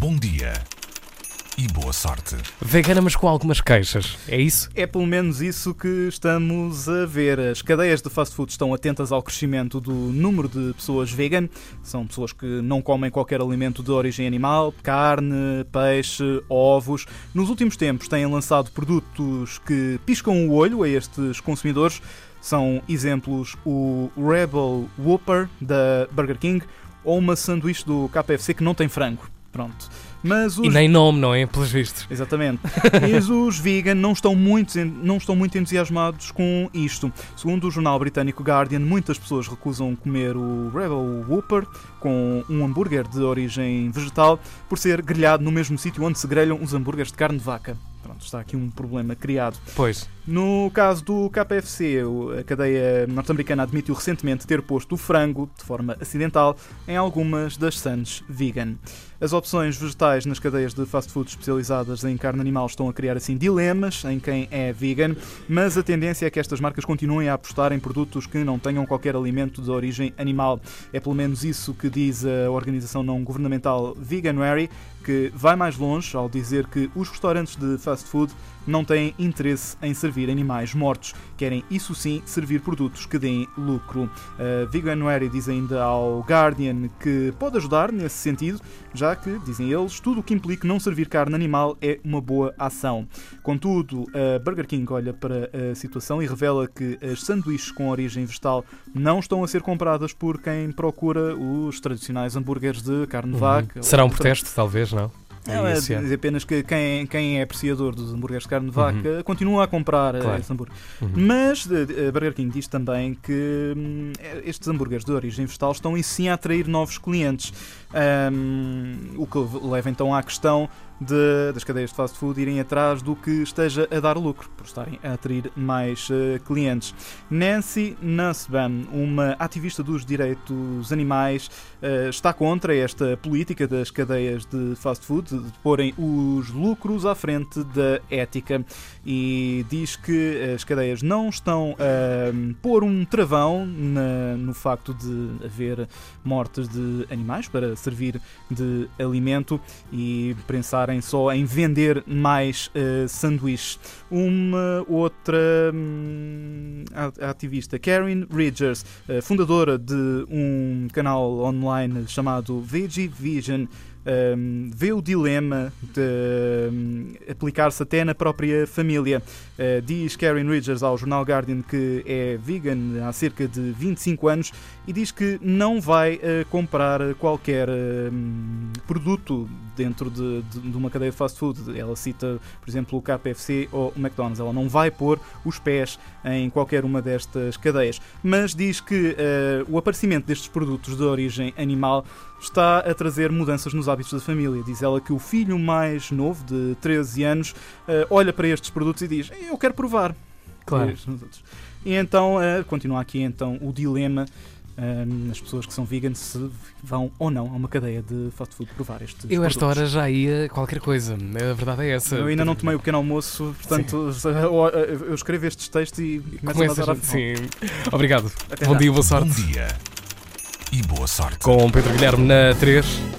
Bom dia e boa sorte. Vegana, mas com algumas queixas. É isso? É pelo menos isso que estamos a ver. As cadeias de fast food estão atentas ao crescimento do número de pessoas vegan. São pessoas que não comem qualquer alimento de origem animal, carne, peixe, ovos. Nos últimos tempos têm lançado produtos que piscam o olho a estes consumidores. São exemplos o Rebel Whopper da Burger King ou uma sanduíche do KFC que não tem frango. Pronto. Mas os... E nem nome, não é? Pelos vistos. Exatamente. Mas os vegan não estão, muito, não estão muito entusiasmados com isto. Segundo o jornal britânico Guardian, muitas pessoas recusam comer o Rebel Whopper com um hambúrguer de origem vegetal por ser grelhado no mesmo sítio onde se grelham os hambúrgueres de carne de vaca. Pronto, está aqui um problema criado. Pois. No caso do KFC, a cadeia norte-americana admitiu recentemente ter posto o frango, de forma acidental, em algumas das sandes vegan. As opções vegetais nas cadeias de fast food especializadas em carne animal estão a criar assim dilemas em quem é vegan, mas a tendência é que estas marcas continuem a apostar em produtos que não tenham qualquer alimento de origem animal. É pelo menos isso que diz a organização não governamental Veganuary, que vai mais longe ao dizer que os restaurantes de fast food não têm interesse em servir animais mortos, querem, isso sim, servir produtos que deem lucro. A Veganuary diz ainda ao Guardian que pode ajudar nesse sentido, já que, dizem eles, tudo o que implique não servir carne animal é uma boa ação. Contudo, a Burger King olha para a situação e revela que as sanduíches com origem vegetal não estão a ser compradas por quem procura os tradicionais hambúrgueres de carne de vaca. Uhum. Será um protesto, talvez, não? Não, é dizer apenas que quem, quem é apreciador dos hambúrgueres de carne de vaca uhum. continua a comprar eh, claro. esse hambúrguer. Uhum. Mas a Burger King diz também que hum, estes hambúrgueres de origem vegetal estão em sim a atrair novos clientes. Um, o que leva então à questão de, das cadeias de fast food irem atrás do que esteja a dar lucro, por estarem a atrair mais uh, clientes. Nancy Nussbaum, uma ativista dos direitos animais, uh, está contra esta política das cadeias de fast food de porem os lucros à frente da ética e diz que as cadeias não estão a pôr um travão na, no facto de haver mortes de animais para servir de alimento e pensarem só em vender mais uh, sanduíches. Uma outra hum, ativista, Karen Ridgers, uh, fundadora de um canal online chamado Veggie Vision, um, vê o dilema de um, aplicar-se até na própria família. Uh, diz Karen Ridgers ao jornal Guardian que é vegan há cerca de 25 anos e diz que não vai uh, comprar qualquer uh, produto dentro de, de, de, uma cadeia de fast food. Ela cita, por exemplo, o KFC ou o McDonald's. Ela não vai pôr os pés em qualquer uma destas cadeias, mas diz que o aparecimento destes produtos de origem animal está a trazer mudanças nos hábitos da família. Diz ela que o filho mais novo, de 13 anos, uh, olha para estes produtos e diz: Eu quero provar. Claro. E então, uh, continua aqui então o dilema uh, as pessoas que são vegan se vão ou não a uma cadeia de fast food provar estes Eu, esta hora, já ia qualquer coisa. A verdade é essa. Eu ainda não tomei o pequeno almoço, portanto, eu escrevo estes textos e começo a dar Sim. Obrigado. Até Bom já. dia, boa sorte. Bom dia e boa sorte. Com Pedro Guilherme na 3.